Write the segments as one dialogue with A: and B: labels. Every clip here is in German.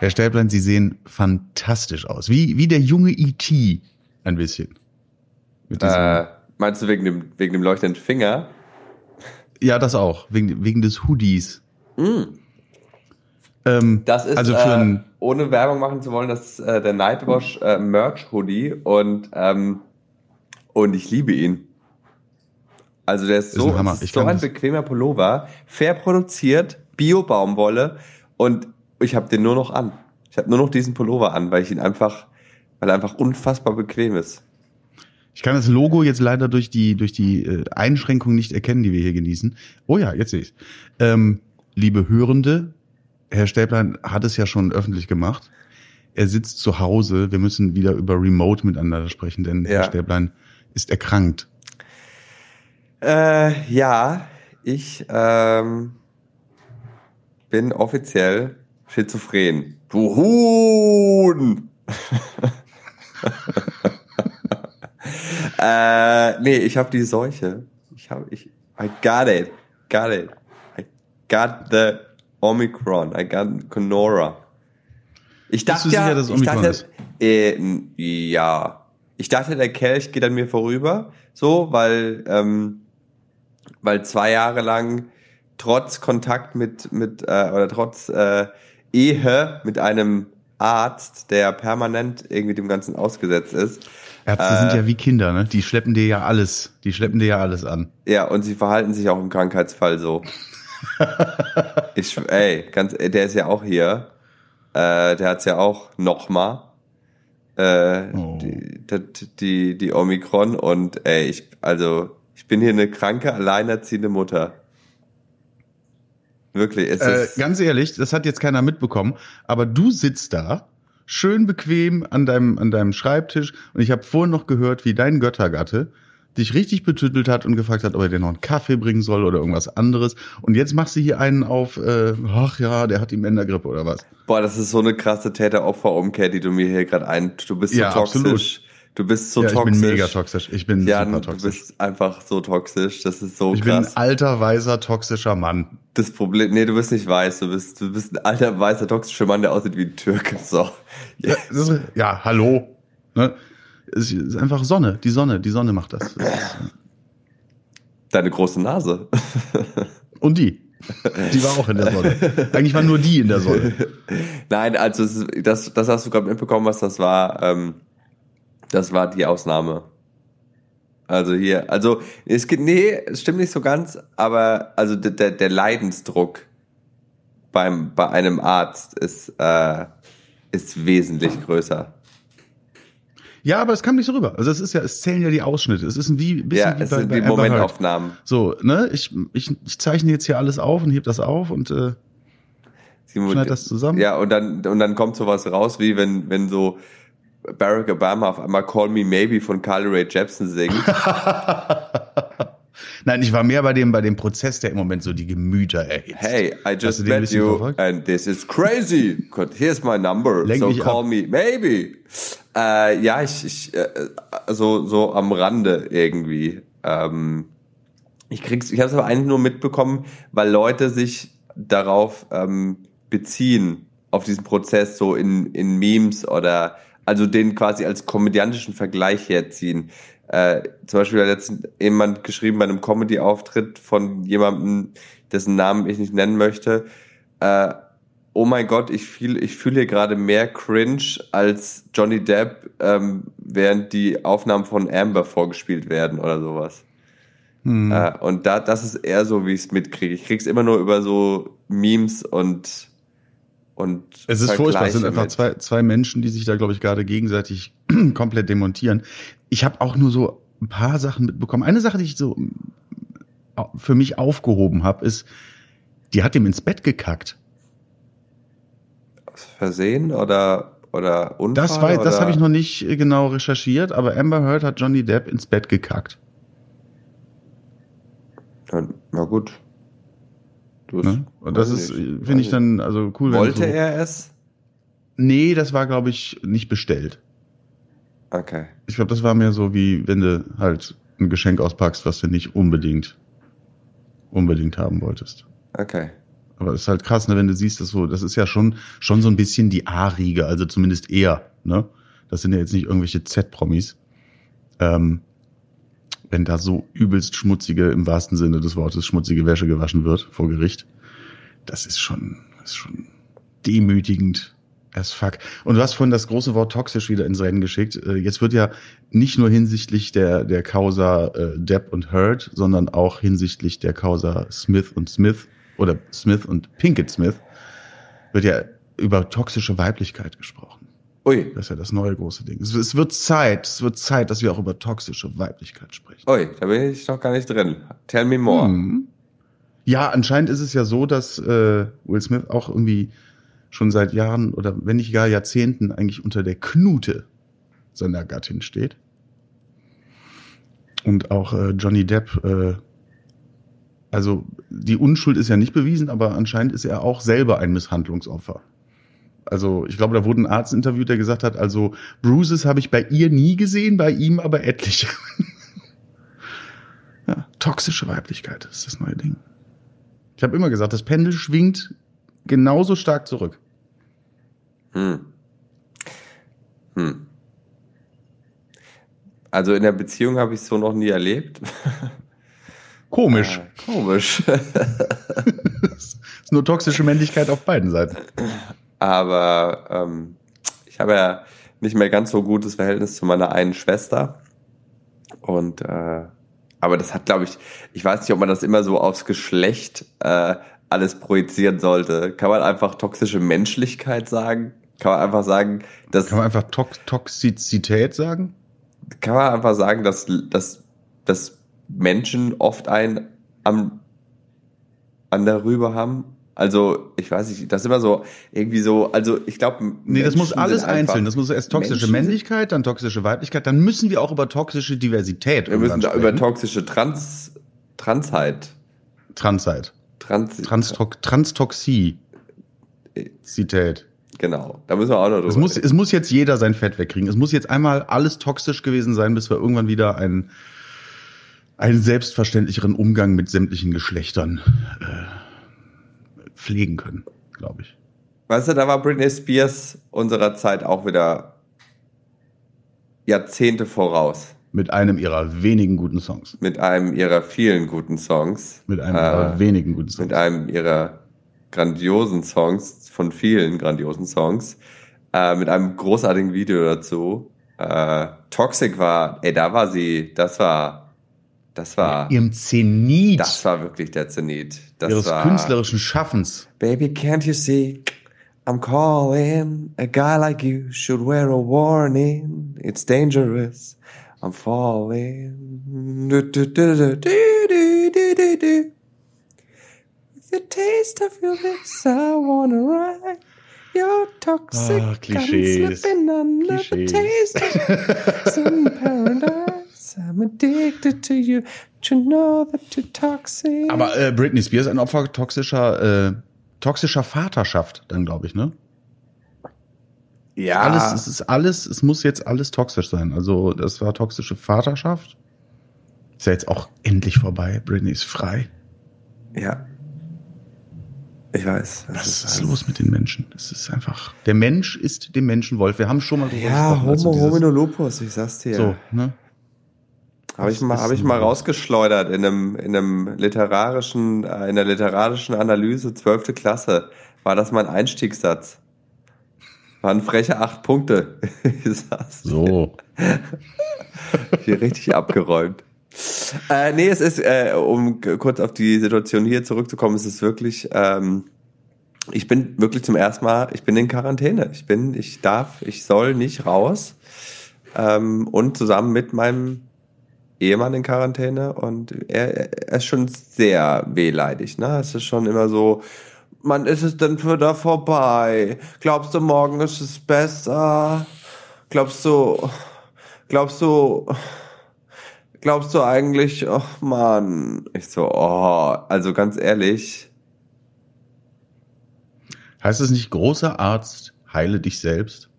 A: Herr Stäblein, Sie sehen fantastisch aus. Wie, wie der junge E.T. ein bisschen.
B: Äh, meinst du wegen dem, wegen dem leuchtenden Finger?
A: Ja, das auch. Wegen, wegen des Hoodies.
B: Mm. Ähm, das ist, also für äh, ohne Werbung machen zu wollen, das ist äh, der Nightwash äh, Merch Hoodie und, ähm, und ich liebe ihn. Also der ist, ist so, ein, ist so ein bequemer Pullover, fair produziert, Bio-Baumwolle und ich habe den nur noch an. Ich habe nur noch diesen Pullover an, weil ich ihn einfach, weil er einfach unfassbar bequem ist.
A: Ich kann das Logo jetzt leider durch die durch die äh, Einschränkung nicht erkennen, die wir hier genießen. Oh ja, jetzt sehe ich ähm, Liebe Hörende, Herr Stäblein hat es ja schon öffentlich gemacht. Er sitzt zu Hause. Wir müssen wieder über Remote miteinander sprechen, denn ja. Herr Stäblein ist erkrankt.
B: Äh, ja, ich ähm, bin offiziell schizophren. Du Huhn! äh, nee, ich habe die Seuche. Ich habe ich I got it. Got it. I got the Omicron. I got Conora. Ich dachte Bist du ja, sicher, dass Omikron dachte, ist? Äh, ja. Ich dachte, der Kelch geht an mir vorüber, so, weil ähm, weil zwei Jahre lang trotz Kontakt mit mit äh, oder trotz äh, Ehe mit einem Arzt, der permanent irgendwie dem Ganzen ausgesetzt ist.
A: Ärzte äh, sind ja wie Kinder, ne? Die schleppen dir ja alles, die schleppen dir ja alles an.
B: Ja, und sie verhalten sich auch im Krankheitsfall so. ich, ey, ganz, der ist ja auch hier. Äh, der hat's ja auch nochmal. Äh, oh. die, die, die Omikron und ey, ich, also, ich bin hier eine kranke, alleinerziehende Mutter. Wirklich, es
A: äh, ist. Ganz ehrlich, das hat jetzt keiner mitbekommen, aber du sitzt da, schön bequem an deinem, an deinem Schreibtisch und ich habe vorhin noch gehört, wie dein Göttergatte dich richtig betüttelt hat und gefragt hat, ob er dir noch einen Kaffee bringen soll oder irgendwas anderes. Und jetzt machst du hier einen auf, äh, ach ja, der hat die Männergrippe oder was.
B: Boah, das ist so eine krasse Täter-Opfer-Umkehr, die du mir hier gerade ein. Du bist so ja, toxisch. Absolut. Du bist so ja, toxisch.
A: Ich bin mega toxisch. Ich bin
B: ja, super toxisch. Du bist einfach so toxisch. Das ist so
A: ich krass. Ich bin ein alter, weißer, toxischer Mann.
B: Das Problem, nee, du bist nicht weiß. Du bist, du bist ein alter, weißer, toxischer Mann, der aussieht wie ein Türke. So.
A: Ja, ist, ja hallo. Ne? Es ist einfach Sonne. Die Sonne, die Sonne macht das. das ist,
B: Deine große Nase.
A: Und die. Die war auch in der Sonne. Eigentlich war nur die in der Sonne.
B: Nein, also das, das hast du gerade mitbekommen, was das war. Ähm, das war die Ausnahme. Also hier, also es geht, nee, es stimmt nicht so ganz, aber also der, der Leidensdruck beim, bei einem Arzt ist, äh, ist wesentlich größer.
A: Ja, aber es kam nicht so rüber. Also es ist ja, es zählen ja die Ausschnitte. Es ist ein wie, bisschen
B: ja, wie es bei, sind bei die Momentaufnahmen.
A: So, ne, ich, ich, ich zeichne jetzt hier alles auf und heb das auf und äh, schneid das zusammen.
B: Ja, und dann, und dann kommt sowas raus, wie wenn, wenn so Barack Obama auf einmal Call Me Maybe von Carly Ray Jepsen singt.
A: Nein, ich war mehr bei dem, bei dem Prozess, der im Moment so die Gemüter erhitzt.
B: Hey, I just met you verfolgt? and this is crazy. Here's my number. Lenk so call ab. me maybe. Äh, ja, ich, ich äh, so, so am Rande irgendwie. Ähm, ich krieg's, ich habe es aber eigentlich nur mitbekommen, weil Leute sich darauf ähm, beziehen, auf diesen Prozess so in, in Memes oder also den quasi als komödiantischen Vergleich herziehen. Äh, zum Beispiel hat letztens jemand geschrieben bei einem Comedy-Auftritt von jemandem, dessen Namen ich nicht nennen möchte. Äh, oh mein Gott, ich fühle ich fühl hier gerade mehr Cringe als Johnny Depp, ähm, während die Aufnahmen von Amber vorgespielt werden oder sowas. Hm. Äh, und da, das ist eher so, wie ich es mitkriege. Ich krieg's immer nur über so Memes und und
A: es ist furchtbar. Es sind einfach zwei, zwei Menschen, die sich da, glaube ich, gerade gegenseitig komplett demontieren. Ich habe auch nur so ein paar Sachen mitbekommen. Eine Sache, die ich so für mich aufgehoben habe, ist, die hat ihm ins Bett gekackt.
B: Aus Versehen oder oder Unfall?
A: Das war, das habe ich noch nicht genau recherchiert, aber Amber Heard hat Johnny Depp ins Bett gekackt.
B: Na gut.
A: Ne? Und das ist, finde ich dann also cool.
B: Wollte so, er es?
A: Nee, das war, glaube ich, nicht bestellt.
B: Okay.
A: Ich glaube, das war mehr so wie, wenn du halt ein Geschenk auspackst, was du nicht unbedingt, unbedingt haben wolltest.
B: Okay.
A: aber es ist halt krass, ne, wenn du siehst, dass so, das ist ja schon, schon so ein bisschen die A-Riege, also zumindest eher, ne? Das sind ja jetzt nicht irgendwelche Z-Promis. Ähm, wenn da so übelst schmutzige, im wahrsten Sinne des Wortes, schmutzige Wäsche gewaschen wird vor Gericht, das ist schon, ist schon demütigend as fuck. Und du hast vorhin das große Wort toxisch wieder ins Rennen geschickt. Äh, jetzt wird ja nicht nur hinsichtlich der, der Causa äh, Depp und Hurt, sondern auch hinsichtlich der Causa Smith und Smith oder Smith und Pinkett Smith wird ja über toxische Weiblichkeit gesprochen. Ui. Das ist ja das neue große Ding. Es, es wird Zeit, es wird Zeit, dass wir auch über toxische Weiblichkeit sprechen.
B: Ui, da bin ich noch gar nicht drin. Tell me more. Hm.
A: Ja, anscheinend ist es ja so, dass äh, Will Smith auch irgendwie schon seit Jahren oder wenn nicht gar Jahrzehnten eigentlich unter der Knute seiner Gattin steht. Und auch äh, Johnny Depp, äh, also die Unschuld ist ja nicht bewiesen, aber anscheinend ist er auch selber ein Misshandlungsopfer. Also ich glaube, da wurde ein Arzt interviewt, der gesagt hat, also Bruises habe ich bei ihr nie gesehen, bei ihm aber etliche. ja, toxische Weiblichkeit ist das neue Ding. Ich habe immer gesagt, das Pendel schwingt genauso stark zurück. Hm.
B: Hm. Also in der Beziehung habe ich es so noch nie erlebt.
A: Komisch.
B: Äh, komisch.
A: ist nur toxische Männlichkeit auf beiden Seiten.
B: Aber ähm, ich habe ja nicht mehr ganz so gutes Verhältnis zu meiner einen Schwester. Und äh, aber das hat, glaube ich, ich weiß nicht, ob man das immer so aufs Geschlecht äh, alles projizieren sollte. Kann man einfach toxische Menschlichkeit sagen? Kann man einfach sagen, dass.
A: Kann man einfach Tox Toxizität sagen?
B: Kann man einfach sagen, dass, dass, dass Menschen oft ein am, an darüber haben? Also, ich weiß nicht, das ist immer so, irgendwie so, also ich glaube.
A: Nee, das muss alles einzeln. Das muss erst toxische Menschen Männlichkeit, dann toxische Weiblichkeit, dann müssen wir auch über toxische Diversität
B: Wir müssen da über toxische Trans, Transheit.
A: Transheit. Trans, Transtox, Transtoxizität.
B: Genau, da müssen wir auch noch drüber
A: es muss, es muss jetzt jeder sein Fett wegkriegen. Es muss jetzt einmal alles toxisch gewesen sein, bis wir irgendwann wieder einen, einen selbstverständlicheren Umgang mit sämtlichen Geschlechtern äh, pflegen können, glaube ich.
B: Weißt du, da war Britney Spears unserer Zeit auch wieder Jahrzehnte voraus.
A: Mit einem ihrer wenigen guten Songs.
B: Mit einem ihrer vielen guten Songs.
A: Mit einem äh, ihrer wenigen guten
B: Songs. Mit einem ihrer grandiosen Songs, von vielen grandiosen Songs, äh, mit einem großartigen Video dazu. Äh, Toxic war, ey, da war sie, das war, das war.
A: Ihrem Zenit.
B: Das war wirklich der Zenit. Das
A: ihres
B: war,
A: künstlerischen Schaffens.
B: Baby, can't you see? I'm calling. A guy like you should wear a warning. It's dangerous. I'm falling. Du, du, du, the taste of your lips, I wanna ride. Your toxic oh,
A: Klischees. slipping under Klischees. the taste of some paradise. I'm addicted to you. You know that you're toxic. Aber äh, Britney Spears ein Opfer toxischer, äh, toxischer Vaterschaft, dann glaube ich, ne? Ja. Alles, es ist alles, es muss jetzt alles toxisch sein. Also, das war toxische Vaterschaft. Ist ja jetzt auch endlich vorbei. Britney ist frei.
B: Ja. Ich weiß.
A: Was ist, ist los mit den Menschen? Es ist einfach. Der Mensch ist dem Menschen Wolf. Wir haben schon mal
B: drüber ja, gesprochen. Ja, Homo also homino lupus, ich sag's dir. So, ne? Habe ich mal, habe ich mal rausgeschleudert in einem, in einem literarischen, äh, in der literarischen Analyse, zwölfte Klasse, war das mein Einstiegssatz. Waren freche acht Punkte.
A: so.
B: Hier richtig abgeräumt. Äh, nee, es ist, äh, um kurz auf die Situation hier zurückzukommen, es ist wirklich, ähm, ich bin wirklich zum ersten Mal, ich bin in Quarantäne. Ich bin, ich darf, ich soll nicht raus. Ähm, und zusammen mit meinem Ehemann in Quarantäne und er, er ist schon sehr wehleidig. Ne? Es ist schon immer so, man ist es denn wieder vorbei? Glaubst du, morgen ist es besser? Glaubst du, glaubst du, glaubst du eigentlich, oh Mann, ich so, oh, also ganz ehrlich.
A: Heißt es nicht, großer Arzt, heile dich selbst?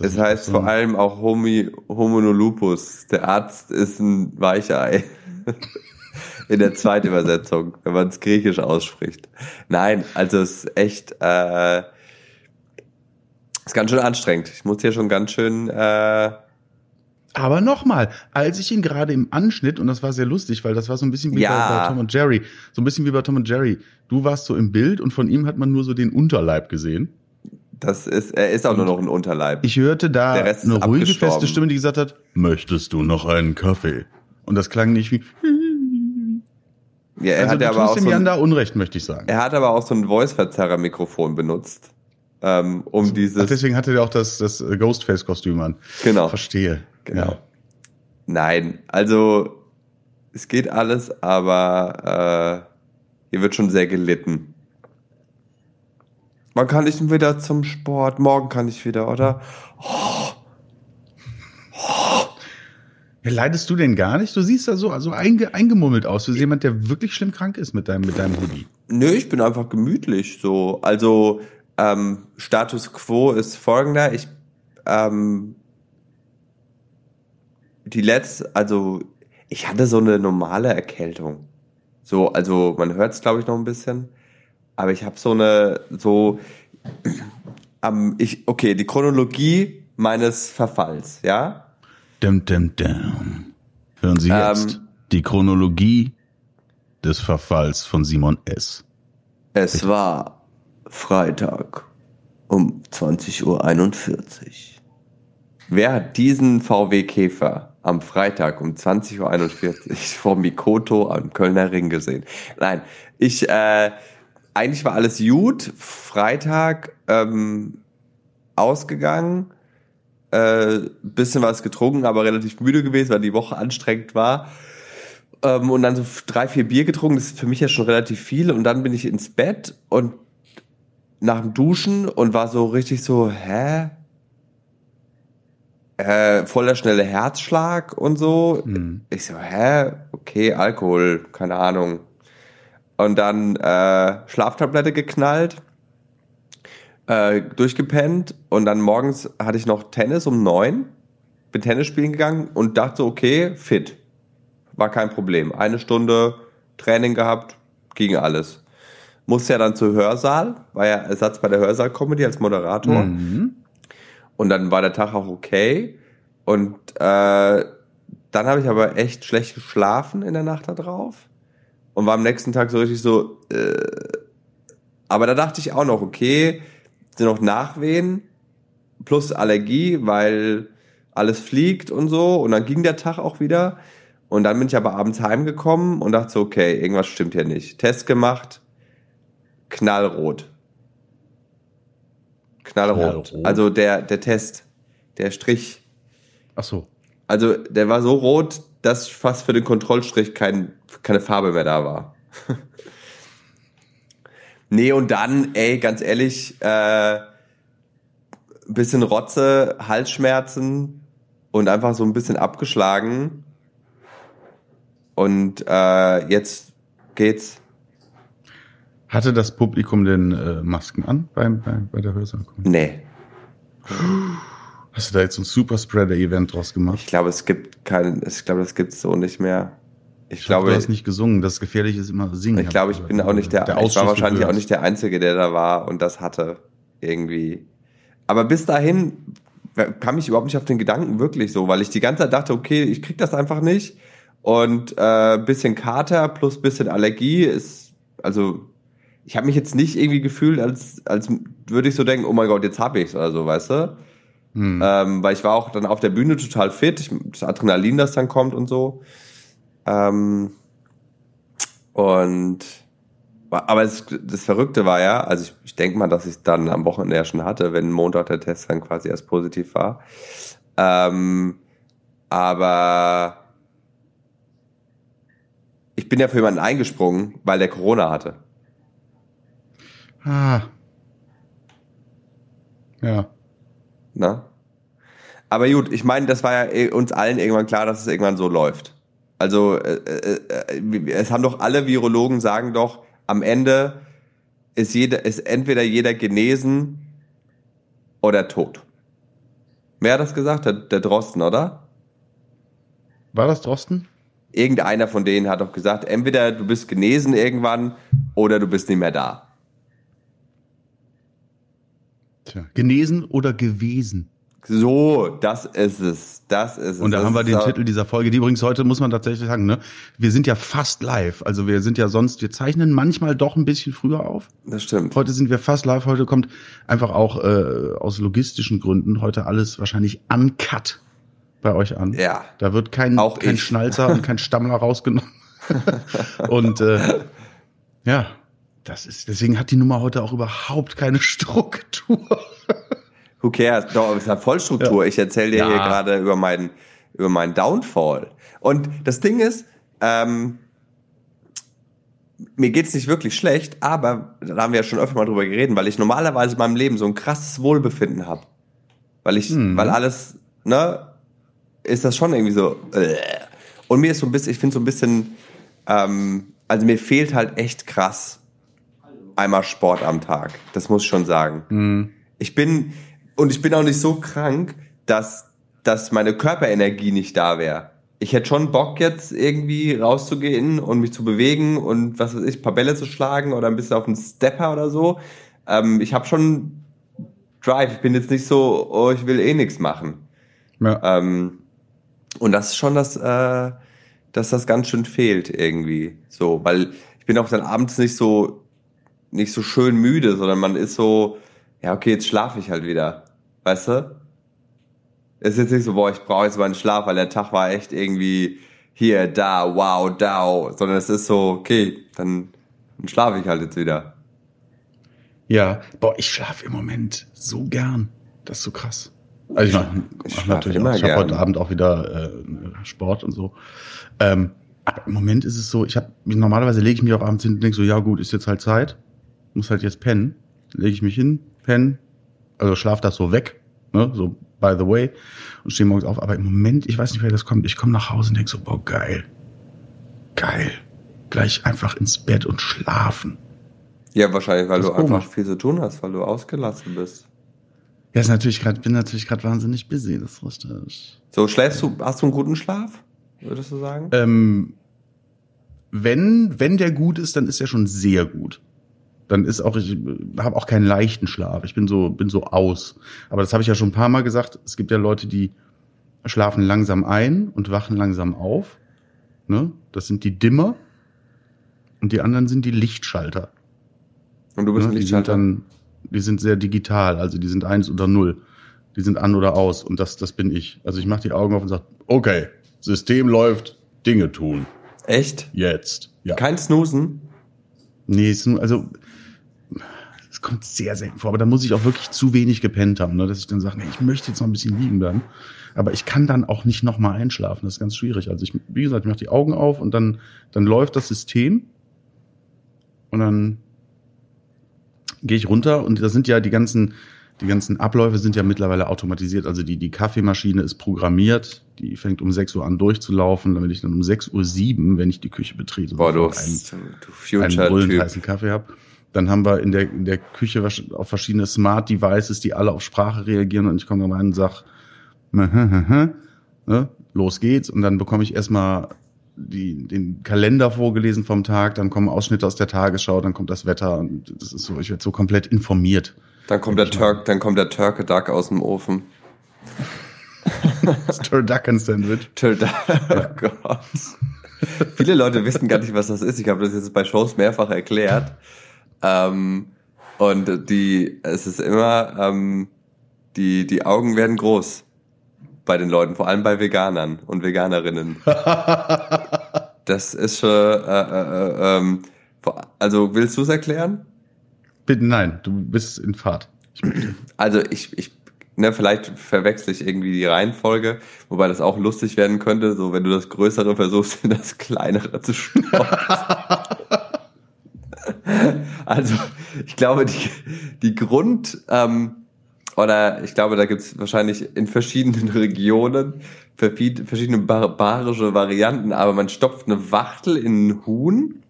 B: Es heißt so? vor allem auch Homi, Homonolupus. Der Arzt ist ein Weichei. in der zweiten Übersetzung, wenn man es griechisch ausspricht. Nein, also es ist echt, äh, ist ganz schön anstrengend. Ich muss hier schon ganz schön. Äh,
A: aber nochmal, als ich ihn gerade im Anschnitt, und das war sehr lustig, weil das war so ein bisschen wie ja. bei, Tom und Jerry, so ein bisschen wie bei Tom und Jerry. Du warst so im Bild und von ihm hat man nur so den Unterleib gesehen.
B: Das ist, er ist auch nur noch ein Unterleib.
A: Ich hörte da eine ruhige, feste Stimme, die gesagt hat, möchtest du noch einen Kaffee? Und das klang nicht wie,
B: ja, er also hat aber auch
A: dem so da Unrecht, möchte ich sagen.
B: Er hat aber auch so ein Voice-Verzerrer-Mikrofon benutzt. Ähm, um so, dieses. Ach,
A: deswegen hatte er auch das, das Ghostface-Kostüm an.
B: Genau.
A: Verstehe. Genau. Ja.
B: Nein, also es geht alles, aber äh, hier wird schon sehr gelitten. Wann kann ich wieder zum Sport? Morgen kann ich wieder, oder? Oh.
A: Oh. Ja, leidest du denn gar nicht? Du siehst da so also einge, eingemummelt aus. Du bist jemand, der wirklich schlimm krank ist mit deinem, mit deinem Hoodie.
B: Nö, ich bin einfach gemütlich so. Also ähm, Status quo ist folgender. Ich ähm, die letzte, also ich hatte so eine normale Erkältung. So, also man hört es, glaube ich, noch ein bisschen. Aber ich habe so eine, so, ähm, ich, okay, die Chronologie meines Verfalls, ja?
A: Dum, dum, dum. Hören Sie jetzt ähm, die Chronologie des Verfalls von Simon S.
B: Es Bitte. war Freitag um 20.41 Uhr. Wer hat diesen VW Käfer am Freitag um 20.41 Uhr vor Mikoto am Kölner Ring gesehen? Nein, ich, äh, eigentlich war alles gut. Freitag ähm, ausgegangen, äh, bisschen was getrunken, aber relativ müde gewesen, weil die Woche anstrengend war. Ähm, und dann so drei, vier Bier getrunken, das ist für mich ja schon relativ viel. Und dann bin ich ins Bett und nach dem Duschen und war so richtig so, hä? Äh, voller schnelle Herzschlag und so. Mhm. Ich so, hä? Okay, Alkohol, keine Ahnung. Und dann äh, Schlaftablette geknallt, äh, durchgepennt und dann morgens hatte ich noch Tennis um neun, bin Tennis spielen gegangen und dachte, okay, fit. War kein Problem. Eine Stunde Training gehabt, ging alles. Musste ja dann zur Hörsaal, war ja Ersatz bei der Hörsaal-Comedy als Moderator. Mhm. Und dann war der Tag auch okay. Und äh, dann habe ich aber echt schlecht geschlafen in der Nacht da drauf und war am nächsten Tag so richtig so. Äh, aber da dachte ich auch noch, okay, sind noch Nachwehen plus Allergie, weil alles fliegt und so. Und dann ging der Tag auch wieder. Und dann bin ich aber abends heimgekommen und dachte so, okay, irgendwas stimmt hier nicht. Test gemacht, knallrot. Knallrot. knallrot. Also der, der Test, der Strich.
A: Ach so.
B: Also der war so rot, dass fast für den Kontrollstrich kein, keine Farbe mehr da war. nee, und dann, ey, ganz ehrlich, äh, bisschen Rotze, Halsschmerzen und einfach so ein bisschen abgeschlagen. Und äh, jetzt geht's.
A: Hatte das Publikum denn äh, Masken an beim, bei, bei der Hörsaal-Comedy?
B: Nee.
A: Hast du da jetzt ein Superspreader-Event draus gemacht?
B: Ich glaube, es gibt kein, ich glaube, das gibt's so nicht mehr.
A: Ich, ich glaube, du hast nicht gesungen. Das Gefährliche ist immer singen.
B: Ich glaube, ich bin auch nicht der, der ich war wahrscheinlich auch nicht der Einzige, der da war und das hatte. Irgendwie. Aber bis dahin kam ich überhaupt nicht auf den Gedanken wirklich so, weil ich die ganze Zeit dachte, okay, ich krieg das einfach nicht. Und äh, bisschen Kater plus bisschen Allergie ist, also ich habe mich jetzt nicht irgendwie gefühlt, als, als würde ich so denken, oh mein Gott, jetzt hab ich's oder so, weißt du? Hm. Ähm, weil ich war auch dann auf der Bühne total fit, ich, das Adrenalin, das dann kommt und so. Ähm, und aber es, das Verrückte war ja, also ich, ich denke mal, dass ich es dann am Wochenende ja schon hatte, wenn Montag der Test dann quasi erst positiv war. Ähm, aber ich bin ja für jemanden eingesprungen, weil der Corona hatte.
A: Ah. Ja.
B: Na? Aber gut, ich meine, das war ja eh uns allen irgendwann klar, dass es irgendwann so läuft. Also äh, äh, äh, es haben doch alle Virologen sagen doch, am Ende ist jeder, ist entweder jeder genesen oder tot. Wer hat das gesagt? Der, der Drosten, oder?
A: War das Drosten?
B: irgendeiner von denen hat doch gesagt, entweder du bist genesen irgendwann oder du bist nicht mehr da.
A: Tja, genesen oder gewesen?
B: So, das ist es. Das ist es.
A: Und da
B: das
A: haben wir den Titel dieser Folge. Die übrigens heute muss man tatsächlich sagen, ne? Wir sind ja fast live. Also wir sind ja sonst, wir zeichnen manchmal doch ein bisschen früher auf.
B: Das stimmt.
A: Heute sind wir fast live. Heute kommt einfach auch äh, aus logistischen Gründen heute alles wahrscheinlich uncut bei euch an.
B: Ja.
A: Da wird kein, auch kein Schnalzer und kein Stammler rausgenommen. und äh, ja, das ist, deswegen hat die Nummer heute auch überhaupt keine Struktur.
B: Who cares? Doch, es hat Vollstruktur. Ja. Ich erzähle dir ja. hier gerade über meinen über meinen Downfall. Und das Ding ist, ähm, mir geht's nicht wirklich schlecht, aber da haben wir ja schon öfter mal drüber geredet, weil ich normalerweise in meinem Leben so ein krasses Wohlbefinden habe. Weil ich, hm. weil alles, ne, ist das schon irgendwie so. Äh. Und mir ist so ein bisschen, ich finde so ein bisschen, ähm, also mir fehlt halt echt krass einmal Sport am Tag. Das muss ich schon sagen. Hm. Ich bin, und ich bin auch nicht so krank, dass, dass meine Körperenergie nicht da wäre. Ich hätte schon Bock jetzt irgendwie rauszugehen und mich zu bewegen und was weiß ich, paar Bälle zu schlagen oder ein bisschen auf einen Stepper oder so. Ähm, ich habe schon Drive. Ich bin jetzt nicht so, oh, ich will eh nichts machen. Ja. Ähm, und das ist schon das, äh, dass das ganz schön fehlt irgendwie. So, weil ich bin auch dann abends nicht so, nicht so schön müde, sondern man ist so, ja, okay, jetzt schlafe ich halt wieder. Weißt du? Es ist jetzt nicht so, boah, ich brauche jetzt mal einen Schlaf, weil der Tag war echt irgendwie hier, da, wow, da, sondern es ist so, okay, dann, dann schlafe ich halt jetzt wieder.
A: Ja, boah, ich schlafe im Moment so gern. Das ist so krass. Also ich mache mach natürlich auch. Ich habe heute Abend auch wieder äh, Sport und so. Ähm, aber im Moment ist es so, ich habe normalerweise lege ich mich auch abends hin und denke so, ja gut, ist jetzt halt Zeit, muss halt jetzt pennen. Lege ich mich hin, pennen, also schlaf das so weg, ne, so by the way, und stehe morgens auf. Aber im Moment, ich weiß nicht, wer das kommt, ich komme nach Hause und denke so, boah, geil, geil, gleich einfach ins Bett und schlafen.
B: Ja, wahrscheinlich, weil du komisch. einfach viel zu tun hast, weil du ausgelassen bist.
A: Ja, ist natürlich gerade, bin natürlich gerade wahnsinnig busy, das ist richtig.
B: So, schläfst du, hast du einen guten Schlaf, würdest du sagen?
A: Ähm, wenn, wenn der gut ist, dann ist er schon sehr gut dann ist auch ich habe auch keinen leichten Schlaf. Ich bin so bin so aus. Aber das habe ich ja schon ein paar Mal gesagt. Es gibt ja Leute, die schlafen langsam ein und wachen langsam auf. Ne? Das sind die Dimmer und die anderen sind die Lichtschalter.
B: Und du bist ne? ein Lichtschalter.
A: Die sind, dann, die sind sehr digital, also die sind eins oder null. Die sind an oder aus und das das bin ich. Also ich mache die Augen auf und sage, okay, System läuft, Dinge tun.
B: Echt?
A: Jetzt.
B: Ja. Kein Snoosen?
A: Nee, also es kommt sehr selten vor, aber da muss ich auch wirklich zu wenig gepennt haben, ne, dass ich dann sage, nee, ich möchte jetzt noch ein bisschen liegen bleiben. Aber ich kann dann auch nicht nochmal einschlafen. Das ist ganz schwierig. Also ich, wie gesagt, ich mache die Augen auf und dann, dann läuft das System und dann gehe ich runter und da sind ja die ganzen, die ganzen Abläufe sind ja mittlerweile automatisiert. Also die, die Kaffeemaschine ist programmiert, die fängt um 6 Uhr an durchzulaufen, damit ich dann um 6 Uhr 7, wenn ich die Küche betrete,
B: Boah, du,
A: einen, einen brüllend heißen Kaffee habe. Dann haben wir in der, in der Küche auf verschiedene Smart Devices, die alle auf Sprache reagieren und ich komme rein und sag, ne, los geht's. Und dann bekomme ich erstmal die, den Kalender vorgelesen vom Tag, dann kommen Ausschnitte aus der Tagesschau, dann kommt das Wetter und das ist so, ich werde so komplett informiert.
B: Dann kommt der Turk, dann kommt der Turke Duck aus dem Ofen.
A: das Turducken Sandwich.
B: Turducken, oh Gott. Viele Leute wissen gar nicht, was das ist. Ich habe das jetzt bei Shows mehrfach erklärt. Ähm, und die, es ist immer, ähm, die, die Augen werden groß bei den Leuten, vor allem bei Veganern und Veganerinnen. das ist schon, äh, äh, äh, ähm, also willst du es erklären?
A: Bitte nein, du bist in Fahrt.
B: Ich also ich, ich, ne, vielleicht verwechsel ich irgendwie die Reihenfolge, wobei das auch lustig werden könnte, so wenn du das Größere versuchst, in das Kleinere zu stopfen. Also ich glaube, die, die Grund, ähm, oder ich glaube, da gibt es wahrscheinlich in verschiedenen Regionen verschiedene barbarische Varianten, aber man stopft eine Wachtel in ein Huhn,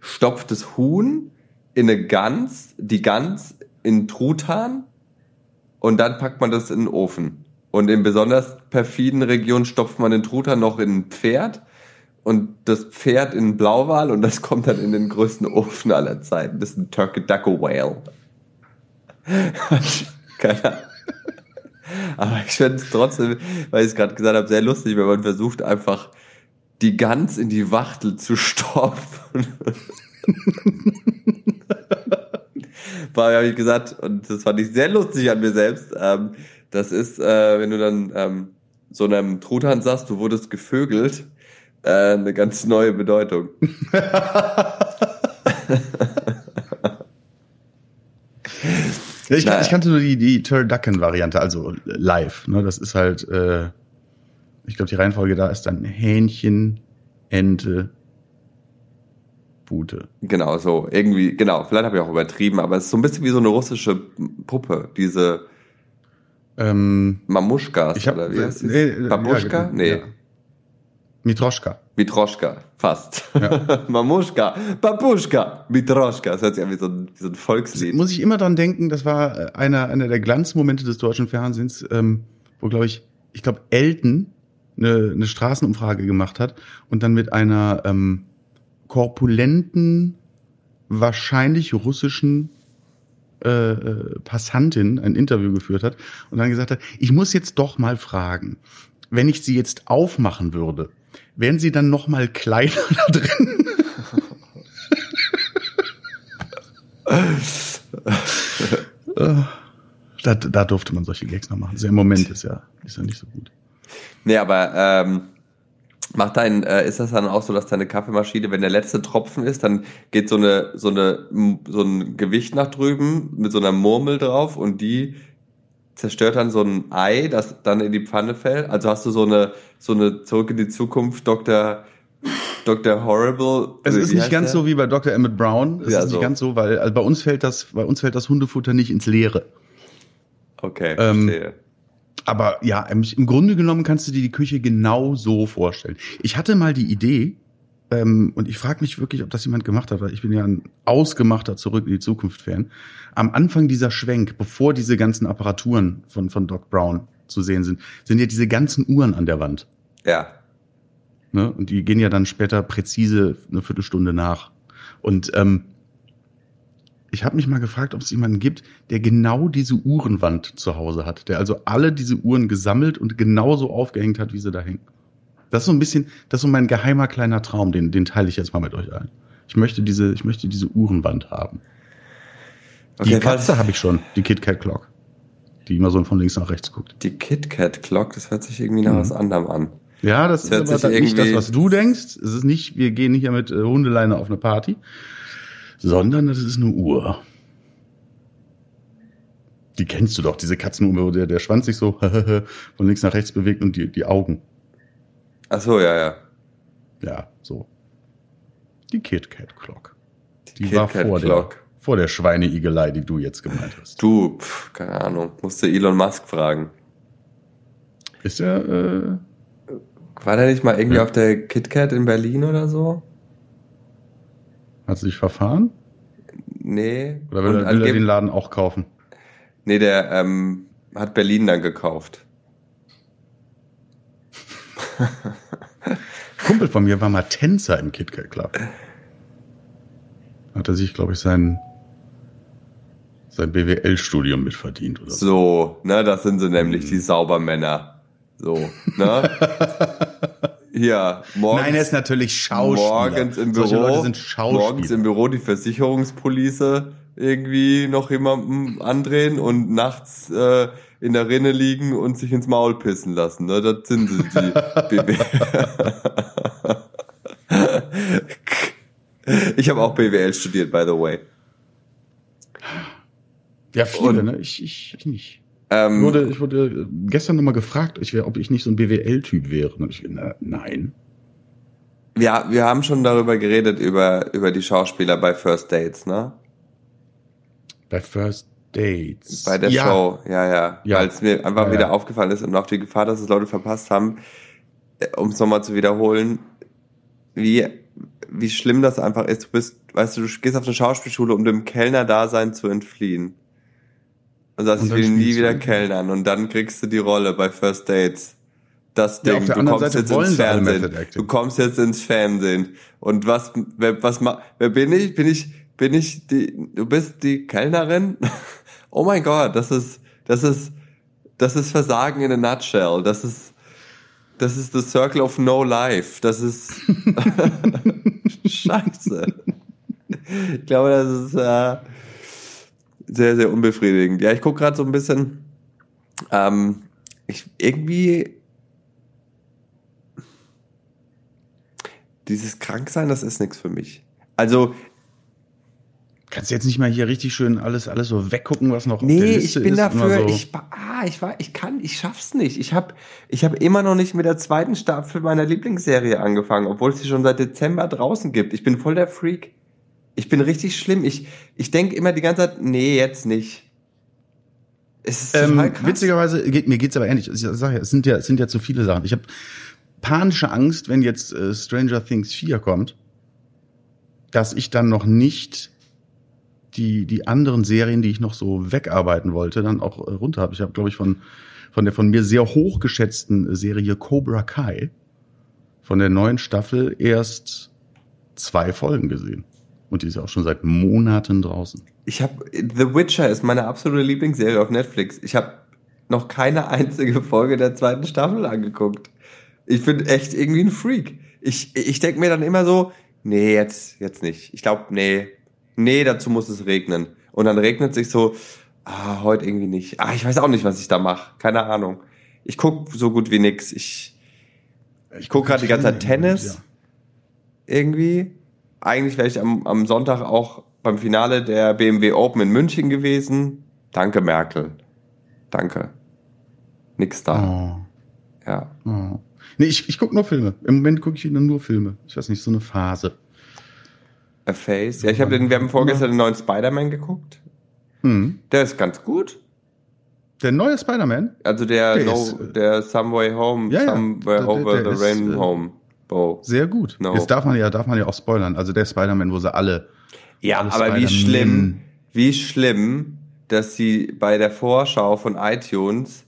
B: stopft das Huhn in eine Gans, die Gans in Truthahn und dann packt man das in den Ofen. Und in besonders perfiden Regionen stopft man den Truthahn noch in ein Pferd und das Pferd in Blauwal und das kommt dann in den größten Ofen aller Zeiten. Das ist ein Turkey Ducko Whale. Keine Ahnung. Aber ich finde es trotzdem, weil ich es gerade gesagt habe, sehr lustig, wenn man versucht, einfach die Gans in die Wachtel zu stopfen. Weil habe ich gesagt, und das fand ich sehr lustig an mir selbst, ähm, das ist, äh, wenn du dann ähm, so einem Truthahn sagst, du wurdest gevögelt, äh, eine ganz neue Bedeutung.
A: Ja, ich, ich, kannte nur die, die Turducken-Variante, also live. Ne? Das ist halt, äh, ich glaube, die Reihenfolge da ist dann Hähnchen, Ente, Pute.
B: Genau, so irgendwie, genau, vielleicht habe ich auch übertrieben, aber es ist so ein bisschen wie so eine russische Puppe, diese ähm, Mamuschkas
A: hab, oder wie heißt nee,
B: Babuschka? Ja, nee. Ja.
A: Mitroschka.
B: Mitroschka, fast. Ja. Mamuschka, Babuschka, Mitroschka. Das hört sich an wie so ein, wie so ein Volkslied.
A: Muss ich immer dran denken, das war äh, einer, einer der Glanzmomente des deutschen Fernsehens, ähm, wo, glaube ich, ich glaube, Elton eine, eine Straßenumfrage gemacht hat und dann mit einer ähm, korpulenten, wahrscheinlich russischen äh, äh, Passantin ein Interview geführt hat und dann gesagt hat, ich muss jetzt doch mal fragen, wenn ich sie jetzt aufmachen würde, wären sie dann noch mal kleiner da drin? da, da durfte man solche Gags noch machen. Also Im Moment ist ja, ist ja nicht so gut.
B: Nee, aber ähm, macht dein, äh, ist das dann auch so, dass deine Kaffeemaschine, wenn der letzte Tropfen ist, dann geht so eine, so eine, so ein Gewicht nach drüben mit so einer Murmel drauf und die zerstört dann so ein Ei, das dann in die Pfanne fällt. Also hast du so eine, so eine zurück in die Zukunft Dr. Dr. Horrible.
A: Es ist nicht ganz der? so wie bei Dr. Emmett Brown. Es ja, ist nicht so. ganz so, weil also bei uns fällt das, bei uns fällt das Hundefutter nicht ins Leere.
B: Okay, ähm, verstehe.
A: Aber ja, im Grunde genommen kannst du dir die Küche genau so vorstellen. Ich hatte mal die Idee, ähm, und ich frage mich wirklich, ob das jemand gemacht hat, weil ich bin ja ein ausgemachter Zurück in die Zukunft-Fan. Am Anfang dieser Schwenk, bevor diese ganzen Apparaturen von, von Doc Brown zu sehen sind, sind ja diese ganzen Uhren an der Wand.
B: Ja.
A: Ne? Und die gehen ja dann später präzise eine Viertelstunde nach. Und ähm, ich habe mich mal gefragt, ob es jemanden gibt, der genau diese Uhrenwand zu Hause hat, der also alle diese Uhren gesammelt und genauso aufgehängt hat, wie sie da hängen. Das ist so ein bisschen, das ist so mein geheimer kleiner Traum, den, den teile ich jetzt mal mit euch allen. Ich möchte diese, ich möchte diese Uhrenwand haben. Okay, die Katze habe ich schon, die KitKat Clock, die immer so von links nach rechts guckt.
B: Die KitKat Clock, das hört sich irgendwie nach mhm. was anderem an.
A: Ja, das, das ist aber nicht das, was du denkst. Es ist nicht, wir gehen hier mit äh, Hundeleine auf eine Party, sondern das ist eine Uhr. Die kennst du doch, diese Katzenuhr, wo der, der Schwanz sich so von links nach rechts bewegt und die, die Augen.
B: Ach so, ja, ja.
A: Ja, so. Die Kit Kat Clock. Die, die war vor der, vor der Schweineigelei, die du jetzt gemeint hast.
B: Du, pf, keine Ahnung, musste Elon Musk fragen.
A: Ist er, äh,
B: War der nicht mal irgendwie ja. auf der KitKat in Berlin oder so?
A: Hat sie sich verfahren?
B: Nee.
A: Oder will, er, will er den Laden auch kaufen?
B: Nee, der ähm, hat Berlin dann gekauft.
A: Kumpel von mir war mal Tänzer im KitKat Club. Hat er sich, glaube ich, sein, sein BWL-Studium mitverdient oder
B: so. So, ne, das sind sie nämlich, die Saubermänner. So, ne? Hier, morgens.
A: Nein, er ist natürlich Schauspieler.
B: Morgens im Büro. Leute sind Schauspieler. Morgens im Büro die Versicherungspolice irgendwie noch jemandem andrehen und nachts äh, in der Rinne liegen und sich ins Maul pissen lassen. Ne? Das sind sie, die BW. ich habe auch BWL studiert, by the way.
A: Ja, viele, und, ne? Ich, ich, ich nicht. Ähm, ich, wurde, ich wurde gestern nochmal gefragt, ich wär, ob ich nicht so ein BWL-Typ wäre. Und ich, na, nein.
B: Ja, wir haben schon darüber geredet, über, über die Schauspieler bei First Dates, ne?
A: Bei First Dates.
B: Bei der ja. Show, ja, ja. ja. Weil es mir einfach ja, wieder aufgefallen ist und auch die Gefahr, dass es Leute verpasst haben, äh, um es nochmal zu wiederholen, wie, wie schlimm das einfach ist. Du bist, weißt du, du gehst auf eine Schauspielschule, um dem Kellner-Dasein zu entfliehen. und sagst, ich will nie wieder kellnern und dann kriegst du die Rolle bei First Dates. Das Ding, ja, du kommst Seite jetzt ins Fernsehen. Du kommst jetzt ins Fernsehen. Und was, wer, was, wer bin ich? Bin ich, bin ich die, du bist die Kellnerin? oh mein Gott, das ist, das ist, das ist Versagen in a nutshell. Das ist, das ist the circle of no life. Das ist Scheiße. Ich glaube, das ist äh, sehr, sehr unbefriedigend. Ja, ich gucke gerade so ein bisschen. Ähm, ich irgendwie dieses Kranksein, das ist nichts für mich. Also
A: Kannst du jetzt nicht mal hier richtig schön alles, alles so weggucken, was noch
B: nee, auf der Liste ich bin ist dafür, so. ich, ah, ich war, ich kann, ich schaff's nicht. Ich habe ich hab immer noch nicht mit der zweiten Staffel meiner Lieblingsserie angefangen, obwohl es sie schon seit Dezember draußen gibt. Ich bin voll der Freak. Ich bin richtig schlimm. Ich, ich denke immer die ganze Zeit, nee, jetzt nicht.
A: Es ist ähm, krass. Witzigerweise, geht, mir geht's aber ähnlich. Ich sag ja, es sind ja, es sind ja zu viele Sachen. Ich habe panische Angst, wenn jetzt äh, Stranger Things 4 kommt, dass ich dann noch nicht die, die anderen Serien, die ich noch so wegarbeiten wollte, dann auch äh, runter habe. Ich habe, glaube ich, von, von der von mir sehr hochgeschätzten Serie Cobra Kai von der neuen Staffel erst zwei Folgen gesehen. Und die ist auch schon seit Monaten draußen.
B: Ich habe The Witcher ist meine absolute Lieblingsserie auf Netflix. Ich habe noch keine einzige Folge der zweiten Staffel angeguckt. Ich bin echt irgendwie ein Freak. Ich, ich denke mir dann immer so, nee, jetzt, jetzt nicht. Ich glaube, nee, nee, dazu muss es regnen. Und dann regnet sich so, ah, heute irgendwie nicht. Ah, ich weiß auch nicht, was ich da mache. Keine Ahnung. Ich guck so gut wie nix. Ich, ich guck gerade die ganze Zeit Tennis. Ja. Irgendwie. Eigentlich wäre ich am, am Sonntag auch beim Finale der BMW Open in München gewesen. Danke, Merkel. Danke. Nix da. Oh. Ja.
A: Oh. Nee, ich, ich gucke nur Filme. Im Moment gucke ich nur Filme. Ich weiß nicht, so eine Phase.
B: A Face. Ja, ich habe den, wir haben vorgestern den neuen Spider-Man geguckt. Hm. Der ist ganz gut.
A: Der neue Spider-Man?
B: Also der, der, no, ist, äh, der Some Way Home,
A: ja,
B: Somewhere
A: ja,
B: Over der, the Rain ist, äh, Home.
A: Oh. Sehr gut. No. Jetzt darf man ja, darf man ja auch spoilern. Also der Spider-Man, wo sie alle.
B: Ja, alle aber wie schlimm, wie schlimm, dass sie bei der Vorschau von iTunes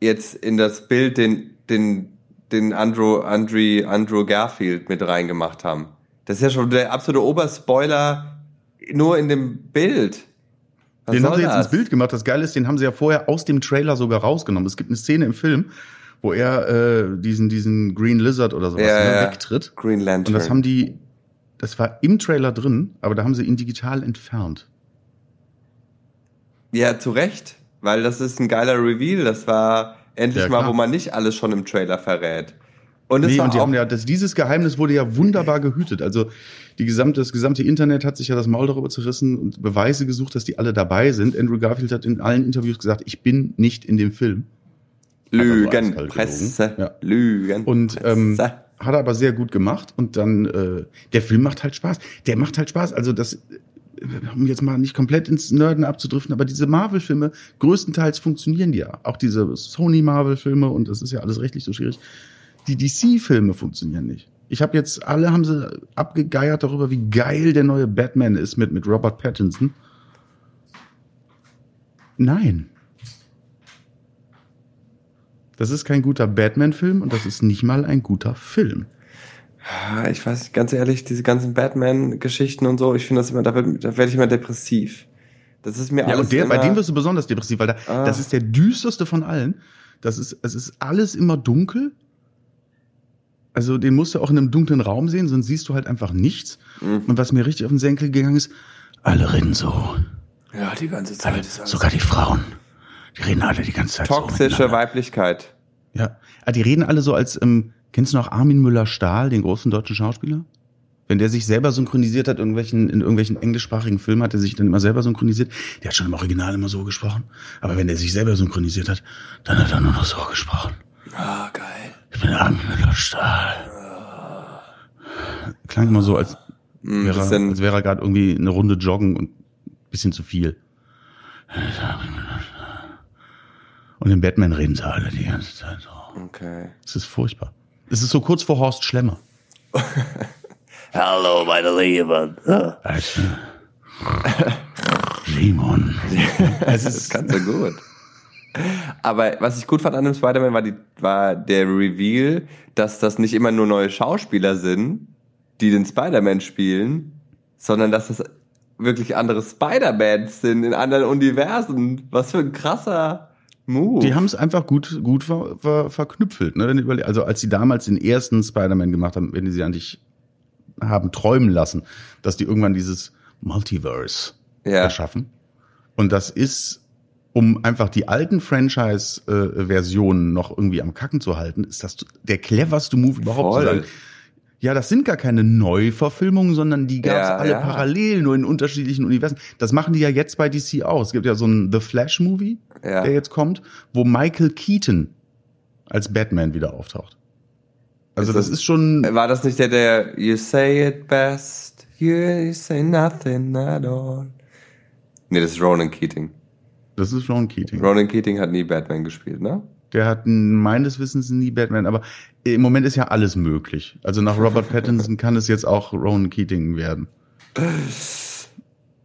B: jetzt in das Bild den, den, den Andrew, Andrew, Andrew Garfield mit reingemacht haben. Das ist ja schon der absolute Oberspoiler nur in dem Bild.
A: Was den haben sie jetzt das? ins Bild gemacht. Das Geile ist, den haben sie ja vorher aus dem Trailer sogar rausgenommen. Es gibt eine Szene im Film, wo er äh, diesen diesen Green Lizard oder sowas ja, ja. wegtritt.
B: Green Lantern.
A: Und das haben die, das war im Trailer drin, aber da haben sie ihn digital entfernt.
B: Ja, zu Recht, weil das ist ein geiler Reveal. Das war endlich ja, mal, wo man nicht alles schon im Trailer verrät.
A: Und, es nee, und die haben ja, das, dieses Geheimnis wurde ja wunderbar gehütet. Also die gesamte, das gesamte Internet hat sich ja das Maul darüber zerrissen und Beweise gesucht, dass die alle dabei sind. Andrew Garfield hat in allen Interviews gesagt, ich bin nicht in dem Film.
B: Lügen, Presse,
A: ja.
B: Lügen.
A: Und ähm, Presse. hat er aber sehr gut gemacht. Und dann, äh, der Film macht halt Spaß. Der macht halt Spaß. Also das, um jetzt mal nicht komplett ins Nerden abzudriften, aber diese Marvel-Filme, größtenteils funktionieren die ja. Auch diese Sony-Marvel-Filme und das ist ja alles rechtlich so schwierig die DC-Filme funktionieren nicht. Ich habe jetzt, alle haben sie abgegeiert darüber, wie geil der neue Batman ist mit, mit Robert Pattinson. Nein. Das ist kein guter Batman-Film und das ist nicht mal ein guter Film.
B: Ich weiß, ganz ehrlich, diese ganzen Batman-Geschichten und so, ich finde das immer, da, da werde ich immer depressiv. Das ist mir ja, alles. Und
A: der, bei dem wirst du besonders depressiv, weil da, ah. das ist der düsterste von allen. Das ist, es ist alles immer dunkel also den musst du auch in einem dunklen Raum sehen, sonst siehst du halt einfach nichts. Mhm. Und was mir richtig auf den Senkel gegangen ist, alle reden so.
B: Ja, die ganze Zeit.
A: Alle, sogar die Frauen. Die reden alle die ganze Zeit
B: Toxische so Weiblichkeit.
A: Ja, ah, die reden alle so als, ähm, kennst du noch Armin Müller-Stahl, den großen deutschen Schauspieler? Wenn der sich selber synchronisiert hat, irgendwelchen, in irgendwelchen englischsprachigen Filmen hat er sich dann immer selber synchronisiert. Der hat schon im Original immer so gesprochen. Aber wenn er sich selber synchronisiert hat, dann hat er nur noch so gesprochen.
B: Ah, geil.
A: Ich bin Angela Stahl. Klang immer so, als hm, wäre, als wäre er gerade irgendwie eine Runde joggen und bisschen zu viel. Und in Batman reden sie alle die ganze Zeit so.
B: Okay.
A: Es ist furchtbar. Es ist so kurz vor Horst Schlemmer.
B: Hallo, meine Lieben.
A: Also, Dämon.
B: es ist das kannst du gut. Aber was ich gut fand an dem Spider-Man war, die, war der Reveal, dass das nicht immer nur neue Schauspieler sind, die den Spider-Man spielen, sondern dass das wirklich andere Spider-Mans sind in anderen Universen. Was für ein krasser Move.
A: Die haben es einfach gut, gut ver, ver, verknüpfelt. Ne? Also als sie damals den ersten Spider-Man gemacht haben, wenn die sie eigentlich haben träumen lassen, dass die irgendwann dieses Multiverse ja. erschaffen. Und das ist, um einfach die alten Franchise-Versionen noch irgendwie am Kacken zu halten, ist das der cleverste Move überhaupt Voll. zu sagen. Ja, das sind gar keine Neuverfilmungen, sondern die gab es ja, alle ja. parallel, nur in unterschiedlichen Universen. Das machen die ja jetzt bei DC auch. Es gibt ja so einen The Flash-Movie, ja. der jetzt kommt, wo Michael Keaton als Batman wieder auftaucht. Also ist das, das, ist schon.
B: War das nicht der, der You say it best, you say nothing at all. Nee, das ist Ronan Keating.
A: Das ist Ronan Keating.
B: Ronan Keating hat nie Batman gespielt, ne?
A: Der hat meines Wissens nie Batman, aber im Moment ist ja alles möglich. Also nach Robert Pattinson kann es jetzt auch Ronan Keating werden.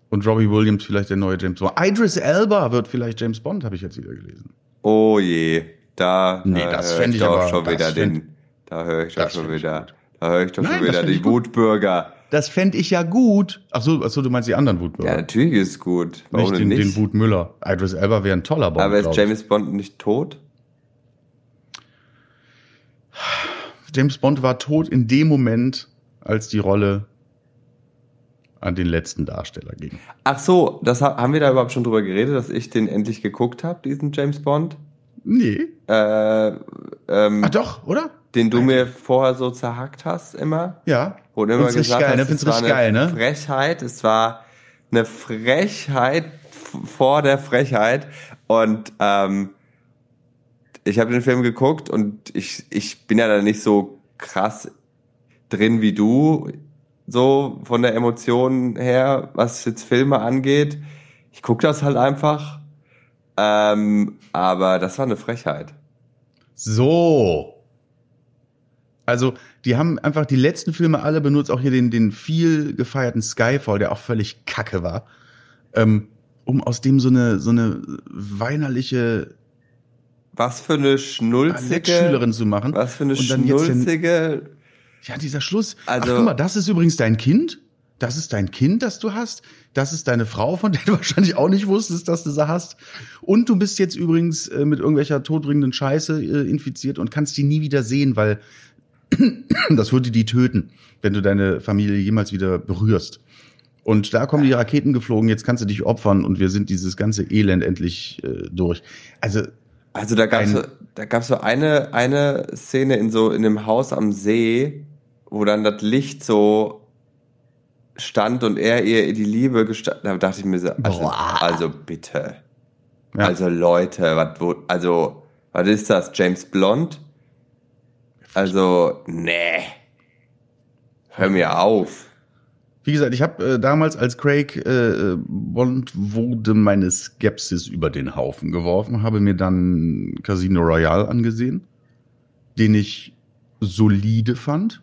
A: Und Robbie Williams vielleicht der neue James Bond. Idris Elba wird vielleicht James Bond, habe ich jetzt wieder gelesen.
B: Oh je, da
A: nee, das fände ich aber
B: schon wieder den da höre ich doch schon wieder. Da höre ich doch schon wieder die Wutbürger.
A: Das fände ich ja gut. Ach so, ach so, du meinst die anderen Wutbürger.
B: Ja, natürlich ist es gut.
A: Warum nicht den, nicht? den Wut Müller. Idris Elba wäre ein toller Bond.
B: Aber ist James Bond nicht tot?
A: James Bond war tot in dem Moment, als die Rolle an den letzten Darsteller ging.
B: Ach so, das haben wir da überhaupt schon drüber geredet, dass ich den endlich geguckt habe, diesen James Bond?
A: Nee.
B: Äh, ähm,
A: Ach doch, oder?
B: Den du mir vorher so zerhackt hast immer.
A: Ja.
B: Du immer
A: Find's gesagt
B: geil,
A: hast, ne?
B: es war eine
A: geil, ne?
B: Frechheit. Es war eine Frechheit vor der Frechheit. Und ähm, ich habe den Film geguckt und ich, ich bin ja da nicht so krass drin wie du, so von der Emotion her, was jetzt Filme angeht. Ich guck das halt einfach. Ähm, aber das war eine Frechheit.
A: So. Also, die haben einfach die letzten Filme alle benutzt, auch hier den, den viel gefeierten Skyfall, der auch völlig kacke war, ähm, um aus dem so eine, so eine weinerliche
B: was für eine schnulzige
A: Schülerin zu machen.
B: Was für eine schnulzige.
A: ja, dieser Schluss. Also, Ach, guck mal, das ist übrigens dein Kind. Das ist dein Kind, das du hast. Das ist deine Frau, von der du wahrscheinlich auch nicht wusstest, dass du sie hast. Und du bist jetzt übrigens äh, mit irgendwelcher todbringenden Scheiße äh, infiziert und kannst die nie wieder sehen, weil das würde die töten, wenn du deine Familie jemals wieder berührst. Und da kommen die Raketen geflogen, jetzt kannst du dich opfern und wir sind dieses ganze Elend endlich äh, durch. Also
B: also da gab's so, da gab's so eine eine Szene in so in einem Haus am See, wo dann das Licht so stand und er ihr die Liebe gestand. Da dachte ich mir so, also, also bitte. Ja. Also Leute, was wo also was ist das James Blond? Also, nee. Hör mir auf.
A: Wie gesagt, ich habe äh, damals, als Craig äh, Bond wurde, meine Skepsis über den Haufen geworfen, habe mir dann Casino Royale angesehen, den ich solide fand.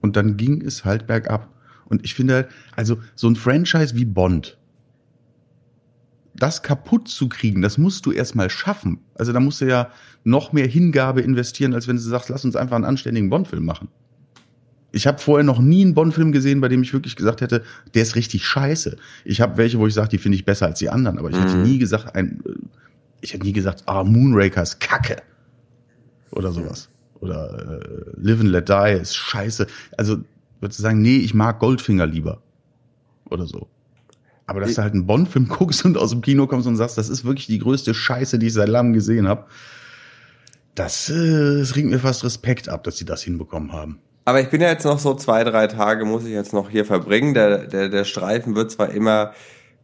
A: Und dann ging es halt bergab. Und ich finde halt, also so ein Franchise wie Bond, das kaputt zu kriegen, das musst du erstmal schaffen. Also da musst du ja noch mehr Hingabe investieren, als wenn du sagst, lass uns einfach einen anständigen Bond-Film machen. Ich habe vorher noch nie einen Bond-Film gesehen, bei dem ich wirklich gesagt hätte, der ist richtig scheiße. Ich habe welche, wo ich sage, die finde ich besser als die anderen, aber ich mhm. hätte nie gesagt, ein, ich hätte nie gesagt, ah, Moonraker ist Kacke oder sowas. Oder äh, Live and Let Die ist scheiße. Also würdest du sagen, nee, ich mag Goldfinger lieber oder so. Aber dass du halt einen Bond-Film guckst und aus dem Kino kommst und sagst, das ist wirklich die größte Scheiße, die ich seit langem gesehen habe, das, äh, das ringt mir fast Respekt ab, dass sie das hinbekommen haben.
B: Aber ich bin ja jetzt noch so zwei, drei Tage, muss ich jetzt noch hier verbringen. Der, der, der Streifen wird zwar immer,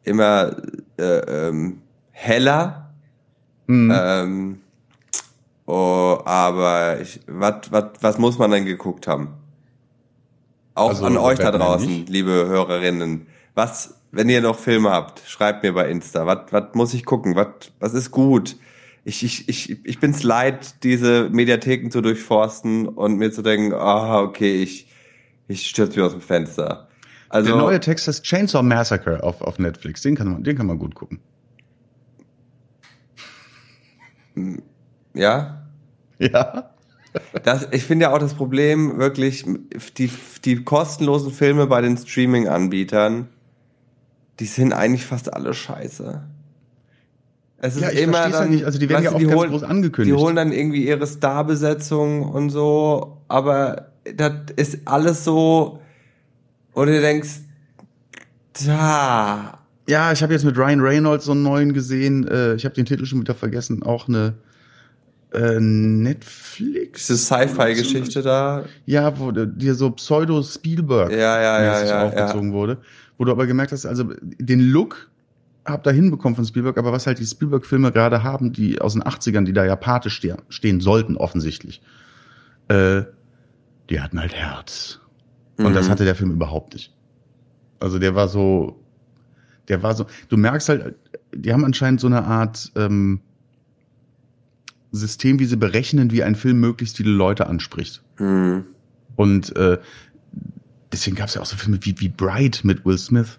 B: immer äh, ähm, heller, mhm. ähm, oh, aber was muss man denn geguckt haben? Auch also, an euch da draußen, liebe Hörerinnen. Was, wenn ihr noch Filme habt, schreibt mir bei Insta. Was, was muss ich gucken? Was, was ist gut? Ich, ich, ich, ich bin's leid, diese Mediatheken zu durchforsten und mir zu denken, ah, oh, okay, ich, ich stürze mich aus dem Fenster.
A: Also, der neue Texas Chainsaw Massacre auf, auf Netflix, den kann, man, den kann man gut gucken.
B: Ja?
A: Ja.
B: Das, ich finde ja auch das Problem wirklich, die, die kostenlosen Filme bei den Streaming-Anbietern, die sind eigentlich fast alle scheiße.
A: Es ist ja, ich immer dann, nicht. Also die werden ja auch ganz holen, groß angekündigt.
B: Die holen dann irgendwie ihre Starbesetzung und so, aber das ist alles so, und du denkst, da.
A: Ja, ich habe jetzt mit Ryan Reynolds so einen neuen gesehen. Äh, ich habe den Titel schon wieder vergessen. Auch eine äh, Netflix.
B: Diese Sci-Fi-Geschichte da.
A: Ja, wo dir so Pseudo Spielberg
B: ja, ja, ja, ja,
A: aufgezogen ja. wurde. Wo du aber gemerkt hast, also den Look hab da hinbekommen von Spielberg, aber was halt die Spielberg-Filme gerade haben, die aus den 80ern, die da ja Pate stehen, stehen sollten, offensichtlich, äh, die hatten halt Herz. Und mhm. das hatte der Film überhaupt nicht. Also der war so, der war so, du merkst halt, die haben anscheinend so eine Art ähm, System, wie sie berechnen, wie ein Film möglichst viele Leute anspricht. Mhm. Und äh, deswegen gab es ja auch so Filme wie, wie Bright mit Will Smith,